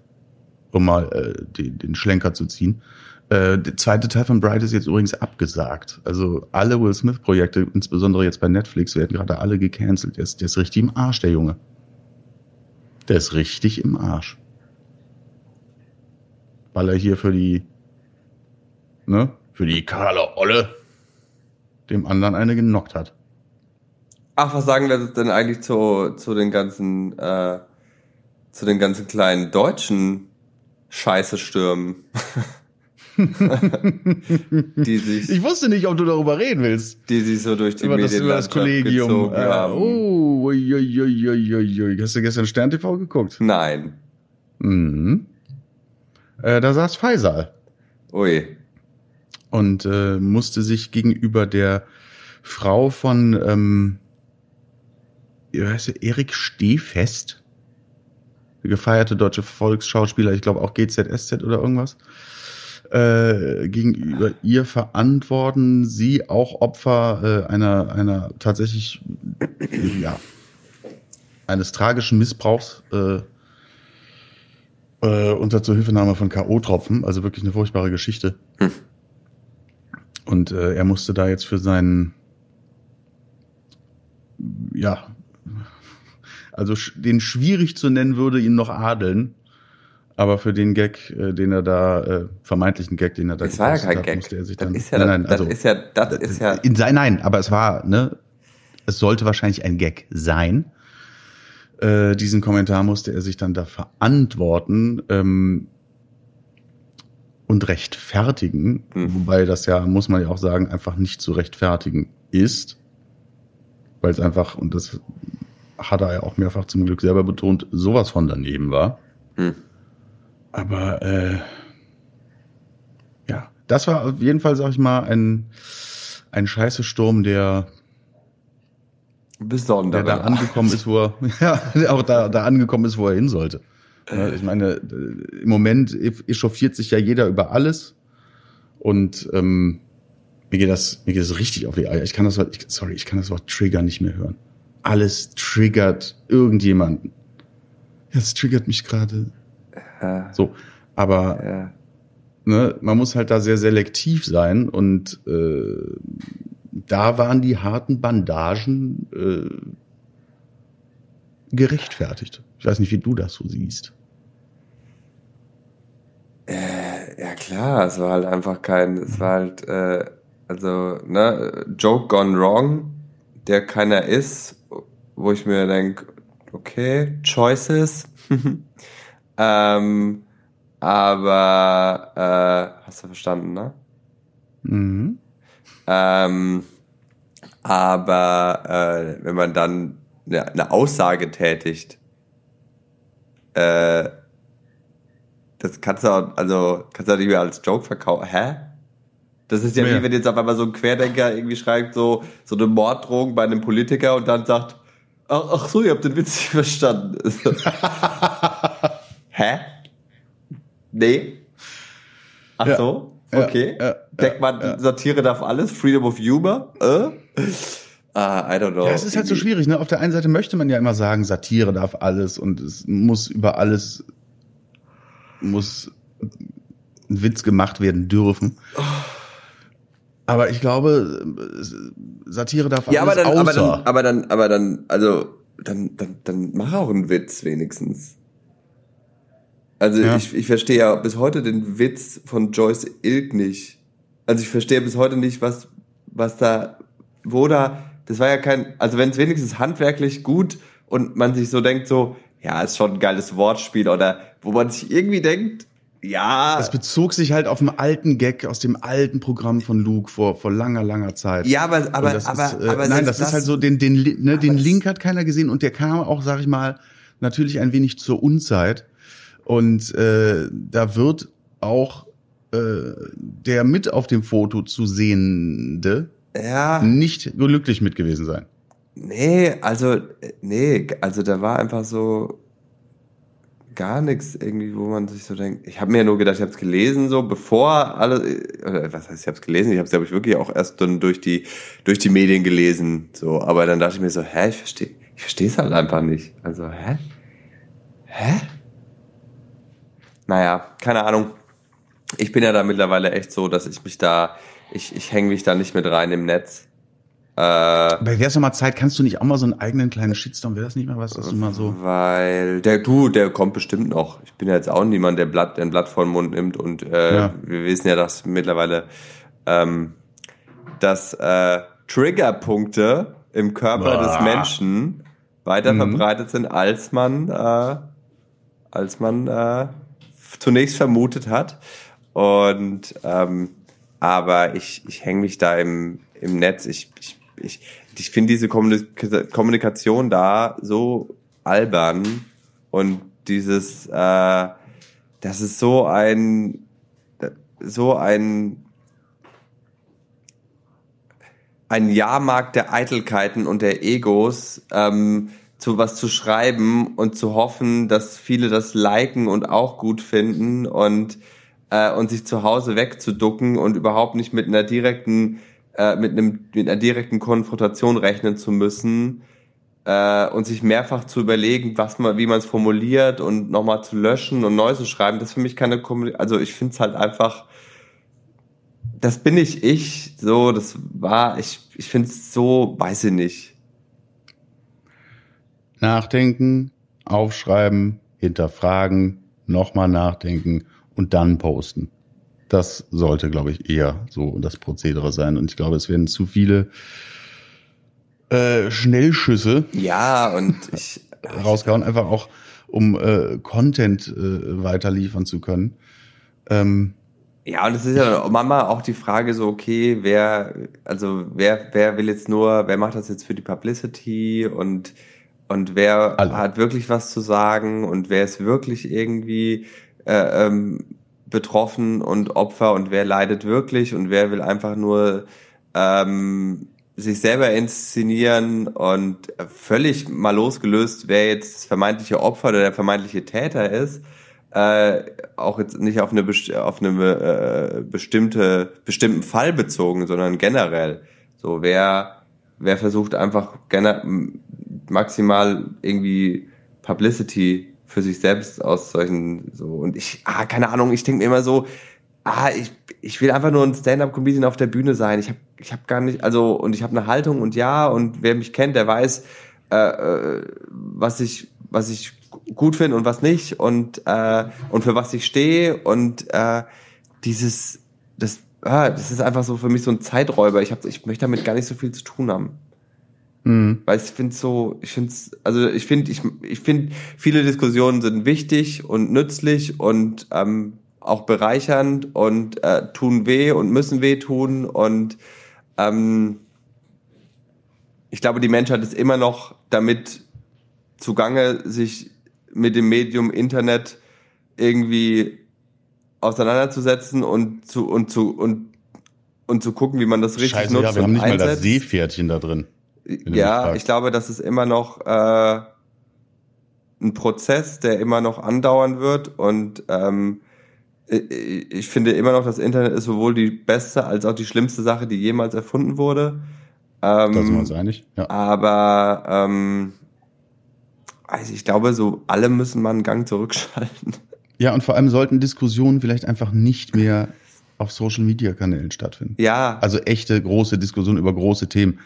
A: um mal äh, den, den Schlenker zu ziehen. Äh, der zweite Teil von Bright ist jetzt übrigens abgesagt. Also alle Will Smith-Projekte, insbesondere jetzt bei Netflix, werden gerade alle gecancelt. Der ist, der ist richtig im Arsch, der Junge. Der ist richtig im Arsch. Weil er hier für die, ne, für die kahle Olle dem anderen eine genockt hat.
B: Ach, was sagen wir denn eigentlich zu, zu den ganzen, äh, zu den ganzen kleinen deutschen Scheiße-Stürmen?
A: die sich, ich wusste nicht, ob du darüber reden willst.
B: Die sich so durch die
A: über das, das Kollegium. Äh, oh, ui, ui, ui, hast du gestern Stern TV geguckt?
B: Nein.
A: Mhm. Äh, da saß Faisal.
B: Ui.
A: Und äh, musste sich gegenüber der Frau von ähm, heißt sie, Erik Stehfest, gefeierte deutsche Volksschauspieler, ich glaube auch GZSZ oder irgendwas, äh, gegenüber ihr verantworten sie auch Opfer äh, einer, einer tatsächlich, ja, eines tragischen Missbrauchs äh, äh, unter Zuhilfenahme von K.O.-Tropfen, also wirklich eine furchtbare Geschichte. Hm. Und äh, er musste da jetzt für seinen, ja, also den schwierig zu nennen würde ihn noch adeln. Aber für den Gag, äh, den er da, äh, vermeintlichen Gag, den er da
B: das war ja kein hat, Gag.
A: musste er sich dann.
B: Das ist ja, nein, nein, also, das ist ja, das ist ja.
A: In sein, nein, aber es war, ne, es sollte wahrscheinlich ein Gag sein. Äh, diesen Kommentar musste er sich dann da verantworten ähm, und rechtfertigen, mhm. wobei das ja, muss man ja auch sagen, einfach nicht zu rechtfertigen ist, weil es einfach, und das hat er ja auch mehrfach zum Glück selber betont, sowas von daneben war. Mhm. Aber äh, ja, das war auf jeden Fall, sag ich mal, ein, ein scheiße Sturm, der
B: Besonderer.
A: Der da angekommen ist, wo er, ja, auch da, da angekommen ist, wo er hin sollte. Ich meine, im Moment echauffiert sich ja jeder über alles. Und ähm, mir geht das, mir geht das richtig auf die Eier. Ich kann das Wort, sorry, ich kann das Wort Trigger nicht mehr hören. Alles triggert irgendjemanden. Ja, das triggert mich gerade. Ja. So, aber ja. ne, man muss halt da sehr selektiv sein und äh, da waren die harten Bandagen äh, gerechtfertigt. Ich weiß nicht, wie du das so siehst.
B: Äh, ja klar, es war halt einfach kein, es war halt, äh, also, ne, Joke gone wrong, der keiner ist, wo ich mir denke, okay, Choices. ähm, aber äh, hast du verstanden, ne?
A: Mhm.
B: Ähm, aber äh, wenn man dann eine, eine Aussage tätigt, äh, das kannst du auch, also kannst du auch nicht mehr als Joke verkaufen. Hä? Das ist ja, ja wie wenn jetzt auf einmal so ein Querdenker irgendwie schreibt, so, so eine Morddrohung bei einem Politiker und dann sagt, ach, ach so, ihr habt den Witz nicht verstanden. Hä? Nee? Ach ja. so? Okay. Ja, Denkt man, Satire darf alles, Freedom of Humor? Äh? Uh, I don't know.
A: Ja, es ist halt so schwierig. Ne? Auf der einen Seite möchte man ja immer sagen, Satire darf alles und es muss über alles muss ein Witz gemacht werden dürfen. Aber ich glaube, Satire darf
B: ja, aber dann,
A: außer.
B: Aber dann, aber dann, aber dann, also dann, dann, dann mach auch einen Witz wenigstens. Also ja. ich, ich verstehe ja bis heute den Witz von Joyce Ilk nicht. Also ich verstehe bis heute nicht, was, was da, wo da, das war ja kein, also wenn es wenigstens handwerklich gut und man sich so denkt, so, ja, ist schon ein geiles Wortspiel oder wo man sich irgendwie denkt, ja.
A: Das bezog sich halt auf einen alten Gag aus dem alten Programm von Luke vor, vor langer, langer Zeit.
B: Ja, aber, aber, aber,
A: ist, äh, aber nein, das, das, ist halt so, den, den, ne, den Link hat keiner gesehen und der kam auch, sag ich mal, natürlich ein wenig zur Unzeit. Und äh, da wird auch äh, der mit auf dem Foto zu sehende
B: ja.
A: nicht glücklich mit gewesen sein.
B: Nee, also, nee, also da war einfach so gar nichts irgendwie, wo man sich so denkt. Ich habe mir ja nur gedacht, ich habe es gelesen, so bevor alle, oder was heißt, ich habe es gelesen, ich habe es, glaube ich, wirklich auch erst dann durch die, durch die Medien gelesen, so, aber dann dachte ich mir so, hä, ich verstehe, ich verstehe es halt einfach nicht. Also, hä? Hä? Naja, keine Ahnung. Ich bin ja da mittlerweile echt so, dass ich mich da, ich, ich hänge mich da nicht mit rein im Netz.
A: Äh, Aber wär's noch mal Zeit, kannst du nicht auch mal so einen eigenen kleinen Shitstorm, wäre das nicht mal was, dass du mal so...
B: Weil, der, du, der kommt bestimmt noch. Ich bin ja jetzt auch niemand, der Blatt, ein Blatt vor den Mund nimmt und äh, ja. wir wissen ja, dass mittlerweile ähm, dass äh, Triggerpunkte im Körper Boah. des Menschen weiter mhm. verbreitet sind, als man äh, als man äh, zunächst vermutet hat. Und ähm, aber ich, ich hänge mich da im, im Netz. Ich, ich, ich, ich finde diese Kommunikation da so albern und dieses, äh, das ist so ein, so ein, ein Jahrmarkt der Eitelkeiten und der Egos, ähm, zu was zu schreiben und zu hoffen, dass viele das liken und auch gut finden und äh, und sich zu Hause wegzuducken und überhaupt nicht mit einer direkten äh, mit einem mit einer direkten Konfrontation rechnen zu müssen äh, und sich mehrfach zu überlegen, was man wie man es formuliert und nochmal zu löschen und neu zu schreiben, das ist für mich keine Kommunikation. Also ich finde es halt einfach das bin ich ich, so, das war, ich, ich finde es so, weiß ich nicht
A: Nachdenken, aufschreiben, hinterfragen, nochmal nachdenken und dann posten. Das sollte, glaube ich, eher so das Prozedere sein. Und ich glaube, es werden zu viele äh, Schnellschüsse.
B: Ja, und ich
A: rausgehauen, einfach auch um äh, Content äh, weiterliefern zu können. Ähm,
B: ja, und es ist ja manchmal auch die Frage so, okay, wer, also wer, wer will jetzt nur, wer macht das jetzt für die Publicity und und wer Alle. hat wirklich was zu sagen und wer ist wirklich irgendwie äh, ähm, betroffen und Opfer und wer leidet wirklich und wer will einfach nur ähm, sich selber inszenieren und völlig mal losgelöst, wer jetzt das vermeintliche Opfer oder der vermeintliche Täter ist, äh, auch jetzt nicht auf eine, auf eine äh, bestimmte bestimmten Fall bezogen, sondern generell. So wer wer versucht einfach maximal irgendwie Publicity für sich selbst aus solchen so. Und ich ah keine Ahnung ich denke mir immer so ah ich ich will einfach nur ein Stand-up Comedian auf der Bühne sein. Ich habe ich habe gar nicht also und ich habe eine Haltung und ja und wer mich kennt der weiß äh, äh, was ich was ich gut finde und was nicht und äh, und für was ich stehe. Und äh, dieses das ah, das ist einfach so für mich so ein Zeiträuber. Ich habe ich möchte damit gar nicht so viel zu tun haben Mhm. Weil ich finde so, ich finde also ich finde, ich, ich finde, viele Diskussionen sind wichtig und nützlich und ähm, auch bereichernd und äh, tun weh und müssen weh tun und ähm, ich glaube, die Menschheit ist immer noch damit zugange, sich mit dem Medium Internet irgendwie auseinanderzusetzen und zu und zu und und zu gucken, wie man das richtig
A: Scheiße,
B: nutzt.
A: Ja, wir haben nicht einsetzt. mal das Seepferdchen da drin.
B: Ja, ich glaube, das ist immer noch äh, ein Prozess, der immer noch andauern wird und ähm, ich finde immer noch, das Internet ist sowohl die beste als auch die schlimmste Sache, die jemals erfunden wurde. Ähm,
A: da sind wir uns einig.
B: Ja. Aber ähm, also ich glaube, so alle müssen mal einen Gang zurückschalten.
A: Ja, und vor allem sollten Diskussionen vielleicht einfach nicht mehr auf Social Media Kanälen stattfinden.
B: Ja.
A: Also echte große Diskussionen über große Themen.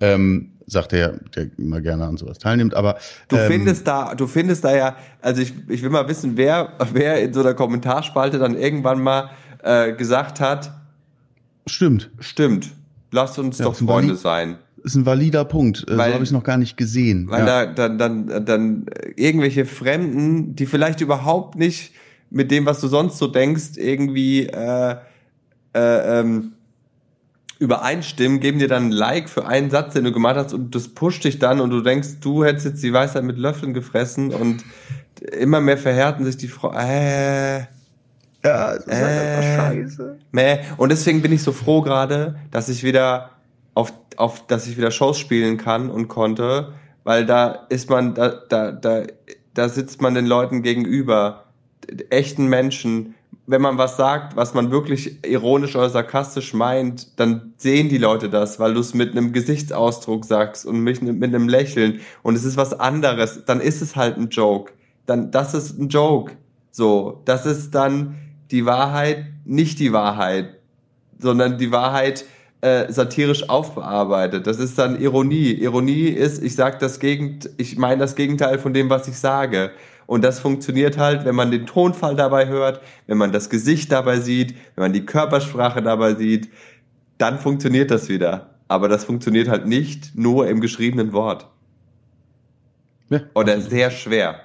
A: Ähm, sagt er, der immer gerne an sowas teilnimmt, aber
B: du ähm, findest da, du findest da ja, also ich, ich will mal wissen, wer, wer in so einer Kommentarspalte dann irgendwann mal äh, gesagt hat,
A: stimmt,
B: stimmt, lasst uns ja, doch Freunde sein.
A: Ist ein valider Punkt, weil, so habe ich noch gar nicht gesehen.
B: Weil ja. da dann, dann, dann irgendwelche Fremden, die vielleicht überhaupt nicht mit dem, was du sonst so denkst, irgendwie äh, äh, ähm, übereinstimmen, geben dir dann ein Like für einen Satz, den du gemacht hast und das pusht dich dann und du denkst, du hättest jetzt die Weisheit mit Löffeln gefressen und immer mehr verhärten sich die Frau. Äh,
A: ja, das ist halt äh, scheiße.
B: Meh. Und deswegen bin ich so froh gerade, dass ich wieder auf, auf, dass ich wieder Shows spielen kann und konnte, weil da ist man, da, da, da, da sitzt man den Leuten gegenüber, echten Menschen, wenn man was sagt, was man wirklich ironisch oder sarkastisch meint, dann sehen die Leute das, weil du es mit einem Gesichtsausdruck sagst und mit, mit einem Lächeln und es ist was anderes, dann ist es halt ein Joke. Dann, das ist ein Joke. So, das ist dann die Wahrheit, nicht die Wahrheit, sondern die Wahrheit äh, satirisch aufbearbeitet. Das ist dann Ironie. Ironie ist, ich sag das Gegend, ich meine das Gegenteil von dem, was ich sage. Und das funktioniert halt, wenn man den Tonfall dabei hört, wenn man das Gesicht dabei sieht, wenn man die Körpersprache dabei sieht, dann funktioniert das wieder. Aber das funktioniert halt nicht nur im geschriebenen Wort. Ja, Oder sehr schwer.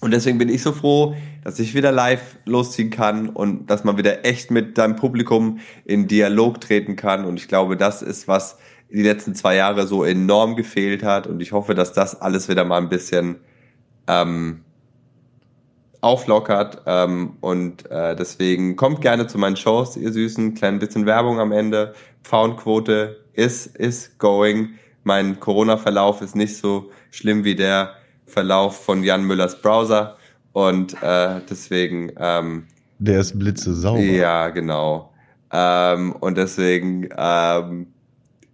B: Und deswegen bin ich so froh, dass ich wieder live losziehen kann und dass man wieder echt mit deinem Publikum in Dialog treten kann. Und ich glaube, das ist, was die letzten zwei Jahre so enorm gefehlt hat. Und ich hoffe, dass das alles wieder mal ein bisschen ähm, auflockert. Ähm, und äh, deswegen kommt gerne zu meinen Shows, ihr Süßen. Klein bisschen Werbung am Ende. Pfauenquote ist, is going. Mein Corona-Verlauf ist nicht so schlimm wie der Verlauf von Jan Müllers Browser. Und äh, deswegen. Ähm,
A: der ist blitze sauber.
B: Ja, genau. Ähm, und deswegen ähm,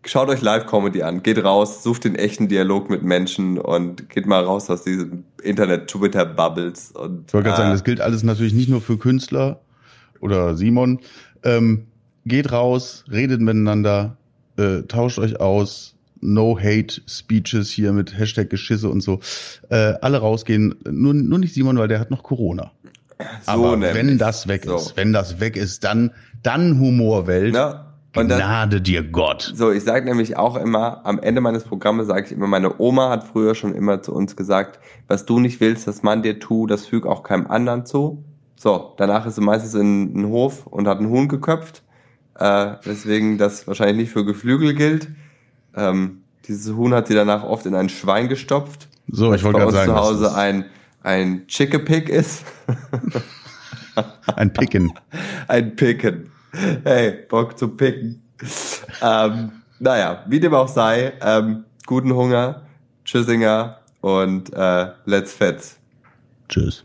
B: schaut euch Live-Comedy an, geht raus, sucht den echten Dialog mit Menschen und geht mal raus aus diesem Internet-Twitter-Bubbles. Und,
A: ich wollte gerade äh, sagen, das gilt alles natürlich nicht nur für Künstler oder Simon. Ähm, geht raus, redet miteinander, äh, tauscht euch aus, No-Hate-Speeches hier mit Hashtag Geschisse und so. Äh, alle rausgehen, nur, nur nicht Simon, weil der hat noch Corona. So Aber nämlich. wenn das weg so. ist, wenn das weg ist, dann, dann Humorwelt. Ja Gnade das, dir Gott.
B: So, ich sage nämlich auch immer, am Ende meines Programmes sage ich immer, meine Oma hat früher schon immer zu uns gesagt, was du nicht willst, dass man dir tu, das füg auch keinem anderen zu. So, danach ist sie meistens in einen Hof und hat einen Huhn geköpft, äh, deswegen das wahrscheinlich nicht für Geflügel gilt. Ähm, dieses Huhn hat sie danach oft in ein Schwein gestopft.
A: So, ich wollte gerade sagen,
B: zu Hause ein ein Chickepick ist.
A: ein Picken.
B: Ein Picken. Hey, Bock zu picken. ähm, naja, wie dem auch sei, ähm, guten Hunger, Tschüssinger und äh, let's fetz.
A: Tschüss.